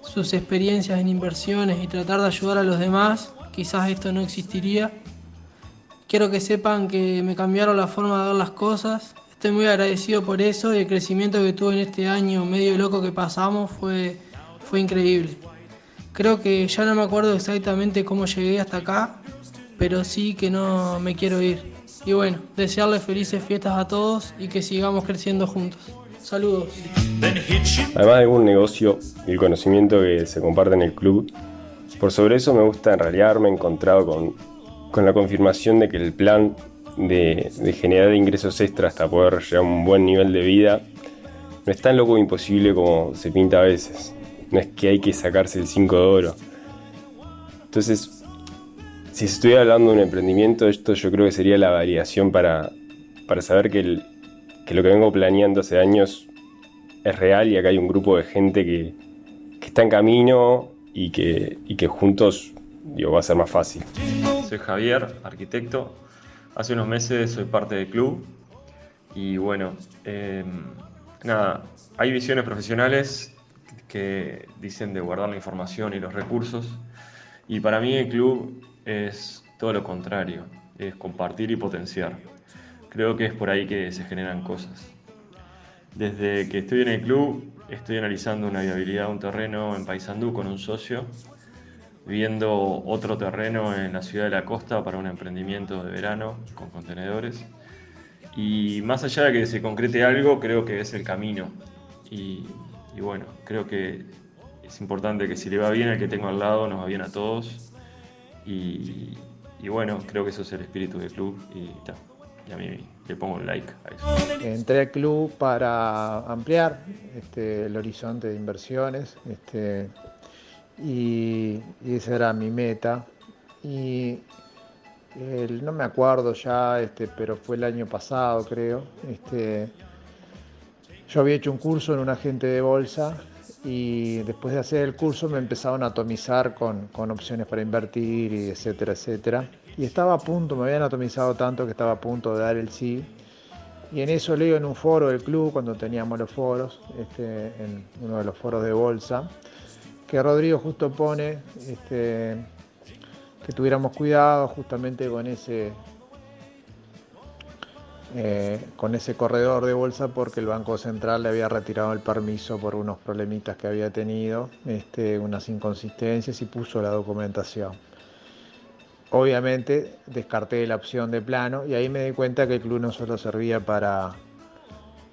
sus experiencias en inversiones y tratar de ayudar a los demás, quizás esto no existiría. Quiero que sepan que me cambiaron la forma de ver las cosas. Estoy muy agradecido por eso y el crecimiento que tuve en este año medio loco que pasamos fue, fue increíble. Creo que ya no me acuerdo exactamente cómo llegué hasta acá, pero sí que no me quiero ir. Y bueno, desearles felices fiestas a todos y que sigamos creciendo juntos. Saludos. Además de algún negocio y el conocimiento que se comparte en el club, por sobre eso me gusta en realidad haberme encontrado con con la confirmación de que el plan de, generar ingresos extra hasta poder llegar a un buen nivel de vida no es tan loco e imposible como se pinta a veces. No es que hay que sacarse el 5 de oro. Entonces, si estoy hablando de un emprendimiento, esto yo creo que sería la variación para, para saber que, lo que vengo planeando hace años es real y acá hay un grupo de gente que, está en camino y que, juntos digo, va a ser más fácil soy Javier, arquitecto. Hace unos meses soy parte del club y bueno, em, nada, hay visiones profesionales que dicen de guardar la información y los recursos y para mí el club es todo lo contrario, es compartir y potenciar. Creo que es por ahí que se generan cosas. Desde que estoy en el club estoy analizando una viabilidad de un terreno en Paysandú con un socio viendo otro terreno en la ciudad de la costa para un emprendimiento de verano con contenedores. Y más allá de que se concrete algo, creo que es el camino. Y, bueno, creo que es importante que si le va bien al que tengo al lado, nos va bien a todos. Y, bueno, creo que eso es el espíritu del club y, y a mí le pongo un like a eso. Entré al club para ampliar este, el horizonte de inversiones. Este, y, esa era mi meta. Y no me acuerdo ya, este, pero fue el año pasado creo. Este, yo había hecho un curso en un agente de bolsa y después de hacer el curso me empezaron a atomizar con, con, opciones para invertir y etcétera, etcétera. Y estaba a punto, me habían atomizado tanto que estaba a punto de dar el sí. Y en eso leo en un foro del club, cuando teníamos los foros, este, en uno de los foros de bolsa, que Rodrigo justo pone este, que tuviéramos cuidado justamente con ese eh, con ese corredor de bolsa porque el Banco Central le había retirado el permiso por unos problemitas que había tenido, este, unas inconsistencias y puso la documentación. Obviamente descarté la opción de plano y ahí me di cuenta que el club no solo servía para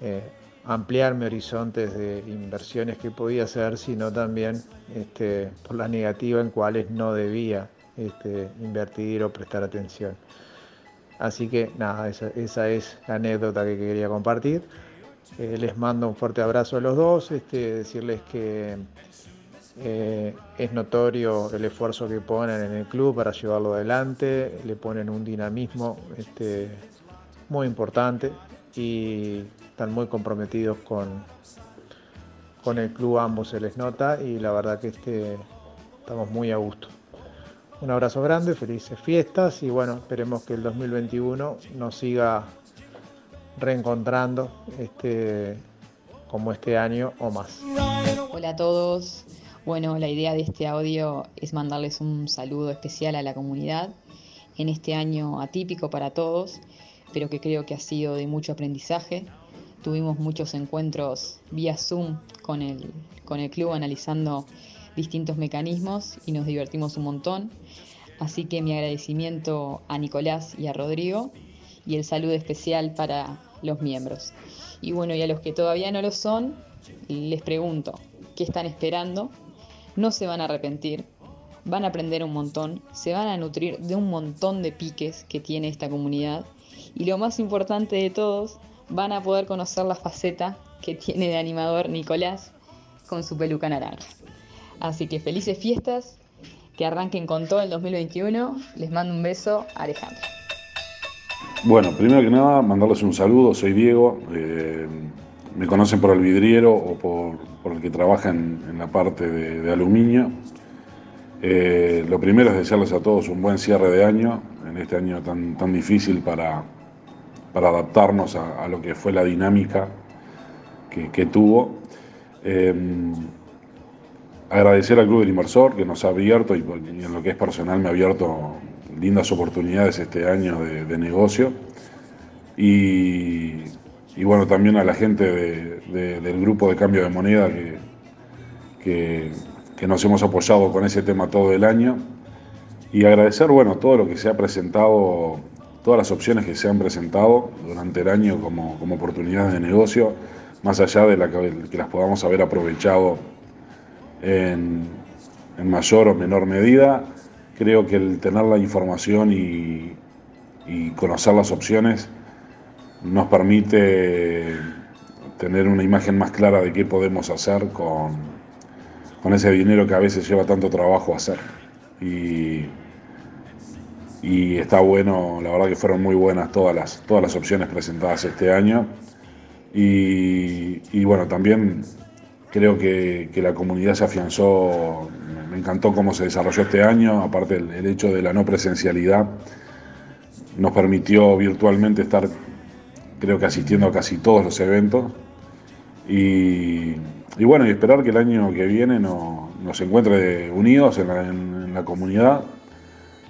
eh, ampliar mi horizontes de inversiones que podía hacer, sino también este, por la negativa en cuales no debía este, invertir o prestar atención. Así que nada, esa, es la anécdota que quería compartir. Eh, les mando un fuerte abrazo a los dos, este, decirles que eh, es notorio el esfuerzo que ponen en el club para llevarlo adelante, le ponen un dinamismo este, muy importante y están muy comprometidos con, con el club, ambos se les nota y la verdad que este, estamos muy a gusto. Un abrazo grande, felices fiestas y bueno, esperemos que el 2021 nos siga reencontrando este, como este año o más. Hola a todos. Bueno, la idea de este audio es mandarles un saludo especial a la comunidad en este año atípico para todos, pero que creo que ha sido de mucho aprendizaje. Tuvimos muchos encuentros vía Zoom con el, con el club analizando distintos mecanismos y nos divertimos un montón. Así que mi agradecimiento a Nicolás y a Rodrigo y el saludo especial para los miembros. Y bueno, y a los que todavía no lo son, les pregunto, ¿qué están esperando? No se van a arrepentir, van a aprender un montón, se van a nutrir de un montón de piques que tiene esta comunidad y lo más importante de todos, van a poder conocer la faceta que tiene de animador Nicolás con su peluca naranja. Así que felices fiestas, que arranquen con todo el 2021. Les mando un beso, Alejandro. Bueno, primero que nada, mandarles un saludo, soy Diego. Eh, me conocen por el vidriero o por, el que trabaja en, la parte de, aluminio. Eh, lo primero es desearles a todos un buen cierre de año, en este año tan, tan difícil para, para adaptarnos a, lo que fue la dinámica que, tuvo. Eh, agradecer al Club del Inversor que nos ha abierto y, en lo que es personal me ha abierto lindas oportunidades este año de, negocio. Y, bueno, también a la gente del grupo de cambio de moneda que, que, nos hemos apoyado con ese tema todo el año. Y agradecer, bueno, todo lo que se ha presentado, todas las opciones que se han presentado durante el año como, como oportunidades de negocio, más allá de la que las podamos haber aprovechado en, mayor o menor medida. Creo que el tener la información y, conocer las opciones nos permite tener una imagen más clara de qué podemos hacer con, con ese dinero que a veces lleva tanto trabajo hacer. Y, y está bueno, la verdad que fueron muy buenas todas las, todas las opciones presentadas este año. Y, y bueno, también Creo que, la comunidad se afianzó, me encantó cómo se desarrolló este año, aparte el, hecho de la no presencialidad nos permitió virtualmente estar, creo que asistiendo a casi todos los eventos. Y, bueno, y esperar que el año que viene nos encuentre unidos en la, comunidad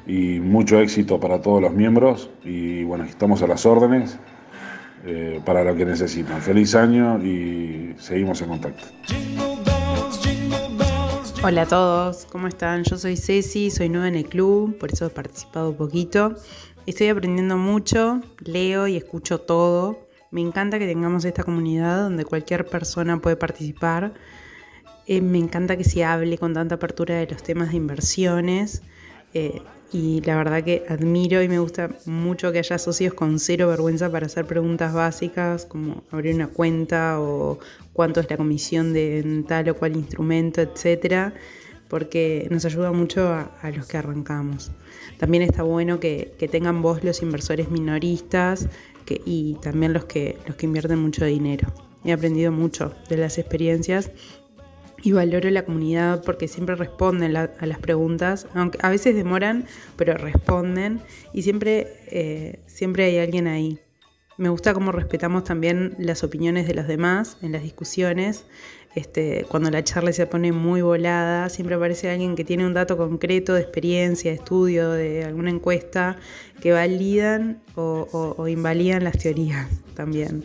y mucho éxito para todos los miembros. Y bueno, estamos a las órdenes. Eh, para lo que necesitan. Feliz año y seguimos en contacto. Hola a todos, ¿cómo están? Yo soy Ceci, soy nueva en el club, por eso he participado un poquito. Estoy aprendiendo mucho, leo y escucho todo. Me encanta que tengamos esta comunidad donde cualquier persona puede participar. Eh, me encanta que se hable con tanta apertura de los temas de inversiones. Eh, y la verdad que admiro y me gusta mucho que haya socios con cero vergüenza para hacer preguntas básicas como abrir una cuenta o cuánto es la comisión de tal o cual instrumento, etcétera, porque nos ayuda mucho a, los que arrancamos. También está bueno que, tengan voz los inversores minoristas y también los que, los que invierten mucho dinero. He aprendido mucho de las experiencias y valoro la comunidad porque siempre responden a las preguntas, aunque a veces demoran, pero responden y siempre, eh, siempre hay alguien ahí. Me gusta cómo respetamos también las opiniones de los demás en las discusiones. Este, cuando la charla se pone muy volada, siempre aparece alguien que tiene un dato concreto de experiencia, de estudio, de alguna encuesta, que validan o, o invalidan las teorías también.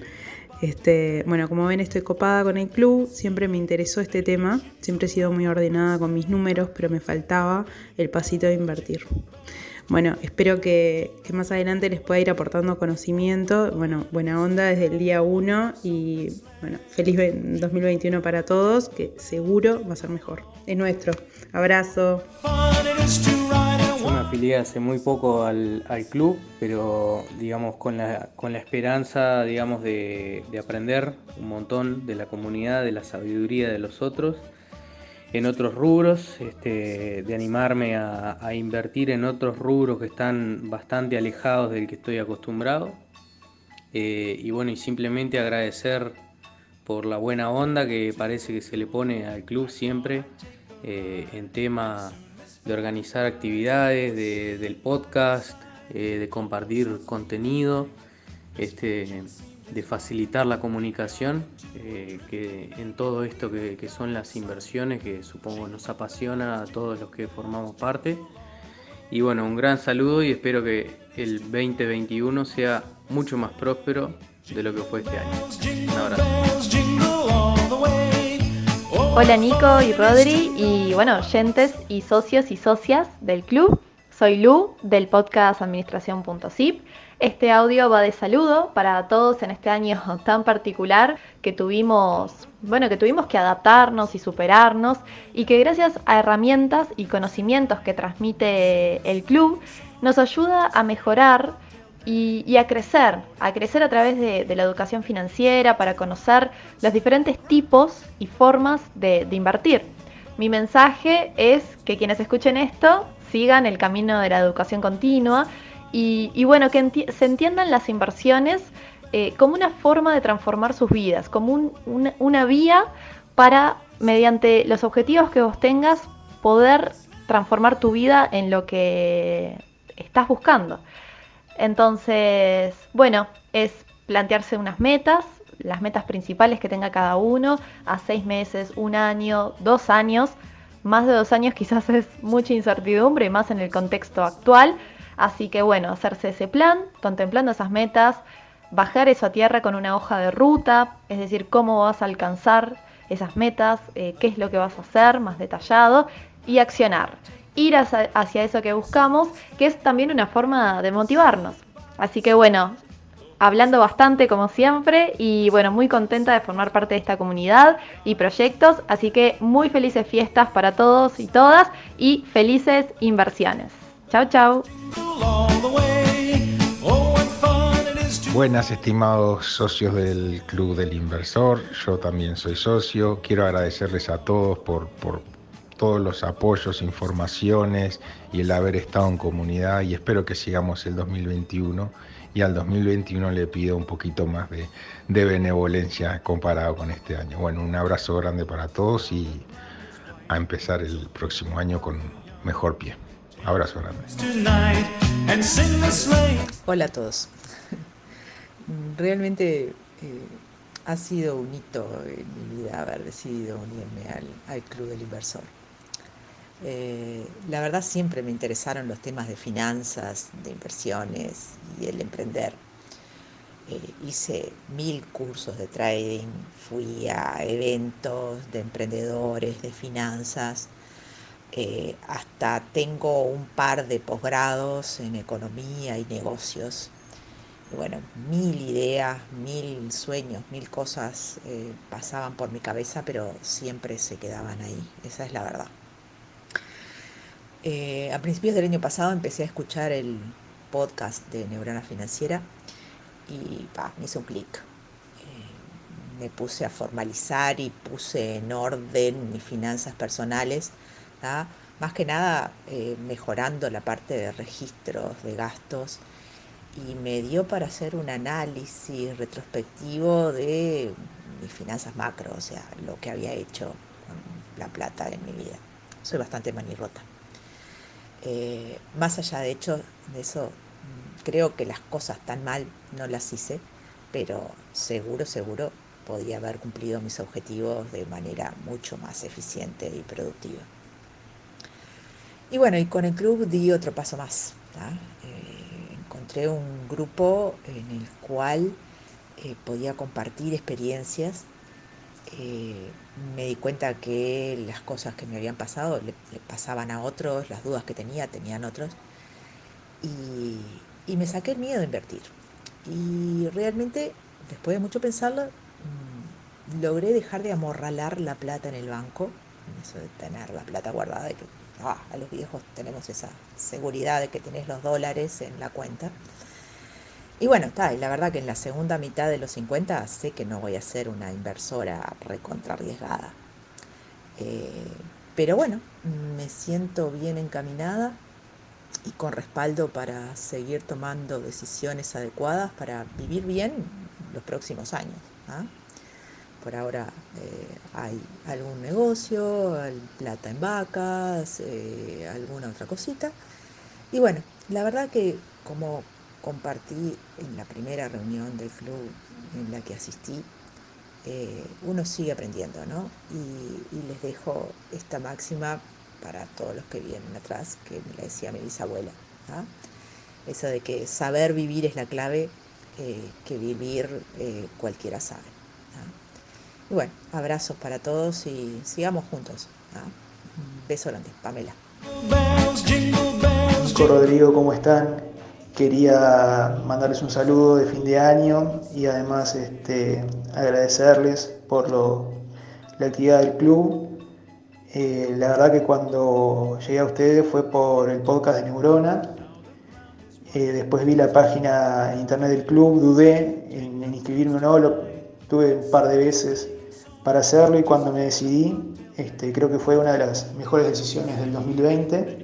Este, bueno, como ven estoy copada con el club, siempre me interesó este tema, siempre he sido muy ordenada con mis números, pero me faltaba el pasito de invertir. Bueno, espero que, más adelante les pueda ir aportando conocimiento, bueno, buena onda desde el día 1 y bueno, feliz 2021 para todos, que seguro va a ser mejor. Es nuestro. Abrazo afilié hace muy poco al, club, pero digamos con la, con la esperanza digamos de, aprender un montón de la comunidad, de la sabiduría de los otros en otros rubros, este, de animarme a, invertir en otros rubros que están bastante alejados del que estoy acostumbrado. Eh, y bueno, y simplemente agradecer por la buena onda que parece que se le pone al club siempre eh, en tema de organizar actividades, del podcast, eh, de compartir contenido, este, de facilitar la comunicación, eh, que en todo esto que, que, son las inversiones, que supongo nos apasiona a todos los que formamos parte. Y bueno, un gran saludo y espero que el 2021 sea mucho más próspero de lo que fue este año. Un abrazo. Hola Nico y Rodri y bueno, oyentes y socios y socias del club. Soy Lu del podcast administración.zip. Este audio va de saludo para todos en este año tan particular que tuvimos, bueno, que tuvimos que adaptarnos y superarnos y que gracias a herramientas y conocimientos que transmite el club nos ayuda a mejorar y, a crecer, a crecer a través de, la educación financiera para conocer los diferentes tipos y formas de, invertir. Mi mensaje es que quienes escuchen esto sigan el camino de la educación continua y, bueno, que se entiendan las inversiones eh, como una forma de transformar sus vidas, como una vía para, mediante los objetivos que vos tengas, poder transformar tu vida en lo que estás buscando. Entonces, bueno, es plantearse unas metas, las metas principales que tenga cada uno, a seis meses, un año, dos años. Más de dos años quizás es mucha incertidumbre, más en el contexto actual. Así que bueno, hacerse ese plan, contemplando esas metas, bajar eso a tierra con una hoja de ruta, es decir, cómo vas a alcanzar esas metas, eh, qué es lo que vas a hacer más detallado y accionar ir hacia, eso que buscamos, que es también una forma de motivarnos. Así que bueno, hablando bastante como siempre y bueno, muy contenta de formar parte de esta comunidad y proyectos, así que muy felices fiestas para todos y todas y felices inversiones. Chao, chao. Buenas, estimados socios del Club del Inversor. Yo también soy socio. Quiero agradecerles a todos por, por todos los apoyos, informaciones y el haber estado en comunidad y espero que sigamos el 2021 y al 2021 le pido un poquito más de, benevolencia comparado con este año. Bueno, un abrazo grande para todos y a empezar el próximo año con mejor pie. Abrazo grande. Hola a todos. Realmente eh, ha sido un hito en mi vida haber decidido unirme al, al Club del Inversor. Eh, la verdad siempre me interesaron los temas de finanzas, de inversiones y el emprender. Eh, hice mil cursos de trading, fui a eventos de emprendedores, de finanzas, eh, hasta tengo un par de posgrados en economía y negocios. bueno, mil ideas, mil sueños, mil cosas pasaban por mi cabeza, pero siempre se quedaban ahí, esa es la verdad. Eh, a principios del año pasado empecé a escuchar el podcast de Neurona Financiera y me hizo un clic. Eh, me puse a formalizar y puse en orden mis finanzas personales, más que nada eh, mejorando la parte de registros de gastos y me dio para hacer un análisis retrospectivo de mis finanzas macro, o sea, lo que había hecho con la plata en mi vida. Soy bastante manirrota. Eh, más allá de hecho de eso, creo que las cosas tan mal no las hice, pero seguro, seguro podría haber cumplido mis objetivos de manera mucho más eficiente y productiva. Y bueno, y con el club di otro paso más. Eh, encontré un grupo en el cual eh, podía compartir experiencias me di cuenta que las cosas que me habían pasado le, pasaban a otros, las dudas que tenía tenían otros. Y, me saqué el miedo de invertir. Y realmente, después de mucho pensarlo, mm, logré dejar de amorralar la plata en el banco, eso de tener la plata guardada, y que ah, a los viejos tenemos esa seguridad de que tenés los dólares en la cuenta. Y bueno, está, y la verdad que en la segunda mitad de los 50 sé que no voy a ser una inversora recontra arriesgada. Eh, pero bueno, me siento bien encaminada y con respaldo para seguir tomando decisiones adecuadas para vivir bien los próximos años. ¿ah? por ahora eh, hay algún negocio, plata en vacas, eh, alguna otra cosita. Y bueno, la verdad que como compartí en la primera reunión del club en la que asistí, eh, uno sigue aprendiendo, ¿no? Y, les dejo esta máxima para todos los que vienen atrás, que me la decía mi bisabuela, ¿ah? Esa de que saber vivir es la clave, que vivir cualquiera sabe. Y bueno, abrazos para todos y sigamos juntos. Un beso grande, Pamela. Rodrigo, ¿cómo están? Quería mandarles un saludo de fin de año y además este, agradecerles por la actividad del club. Eh, la verdad que cuando llegué a ustedes fue por el podcast de Neurona. Eh, después vi la página internet del club, dudé en, inscribirme o no, lo tuve un par de veces para hacerlo y cuando me decidí, este, creo que fue una de las mejores decisiones del 2020,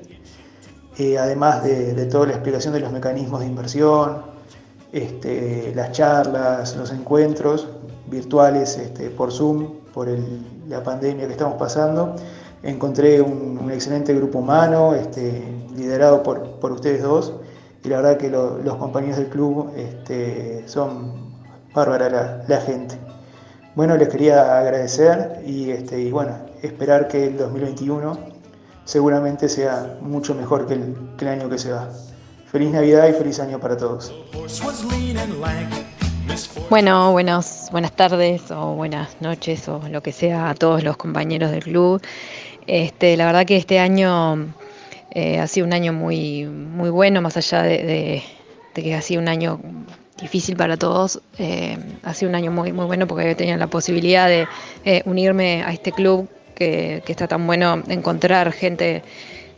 eh, además de, toda la explicación de los mecanismos de inversión, este, las charlas, los encuentros virtuales este, por Zoom, por la pandemia que estamos pasando. Encontré un, excelente grupo humano, liderado por, ustedes dos, y la verdad que los compañeros del club son bárbara la gente. Bueno, les quería agradecer y, este, y bueno, esperar que el 2021 seguramente sea mucho mejor que el, año que se va. Feliz Navidad y feliz año para todos. Bueno, buenos, buenas tardes o buenas noches o lo que sea a todos los compañeros del club. Este, la verdad que este año eh, ha sido un año muy, muy bueno, más allá de que ha sido un año difícil para todos. Eh, ha sido un año muy, muy bueno porque he tenido la posibilidad de eh, unirme a este club que, está tan bueno encontrar gente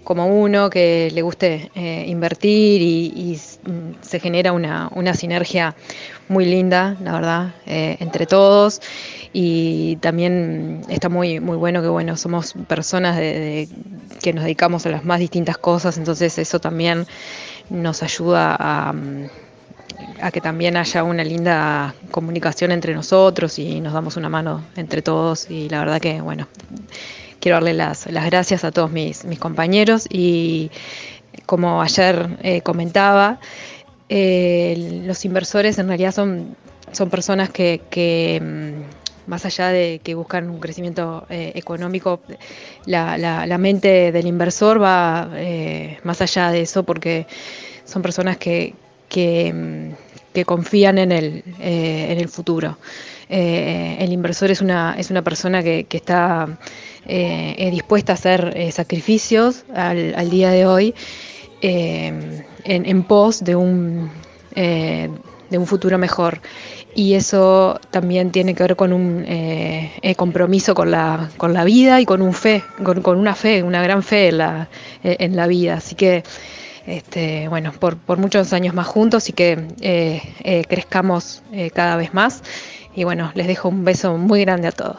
como uno que le guste eh, invertir y, se genera una, sinergia muy linda, la verdad, entre todos. Y también está muy, muy bueno que bueno, somos personas que nos dedicamos a las más distintas cosas, entonces eso también nos ayuda a a que también haya una linda comunicación entre nosotros y nos damos una mano entre todos. Y la verdad que bueno, quiero darle las, gracias a todos mis, compañeros. Y como ayer eh, comentaba, eh, los inversores en realidad son, son personas que, mm, más allá de que buscan un crecimiento eh, económico, la, mente del inversor va más allá de eso porque son personas que, que, confían en el, eh, en el futuro. Eh, el inversor es una, es una persona que, está eh, dispuesta a hacer sacrificios al, día de hoy en, pos de un, de un futuro mejor. Y eso también tiene que ver con un compromiso con la, con la vida y con un fe, con, con una fe, una gran fe en la, en la vida. Así que este, bueno, por, muchos años más juntos y que eh, eh, crezcamos eh, cada vez más. Y bueno, les dejo un beso muy grande a todos.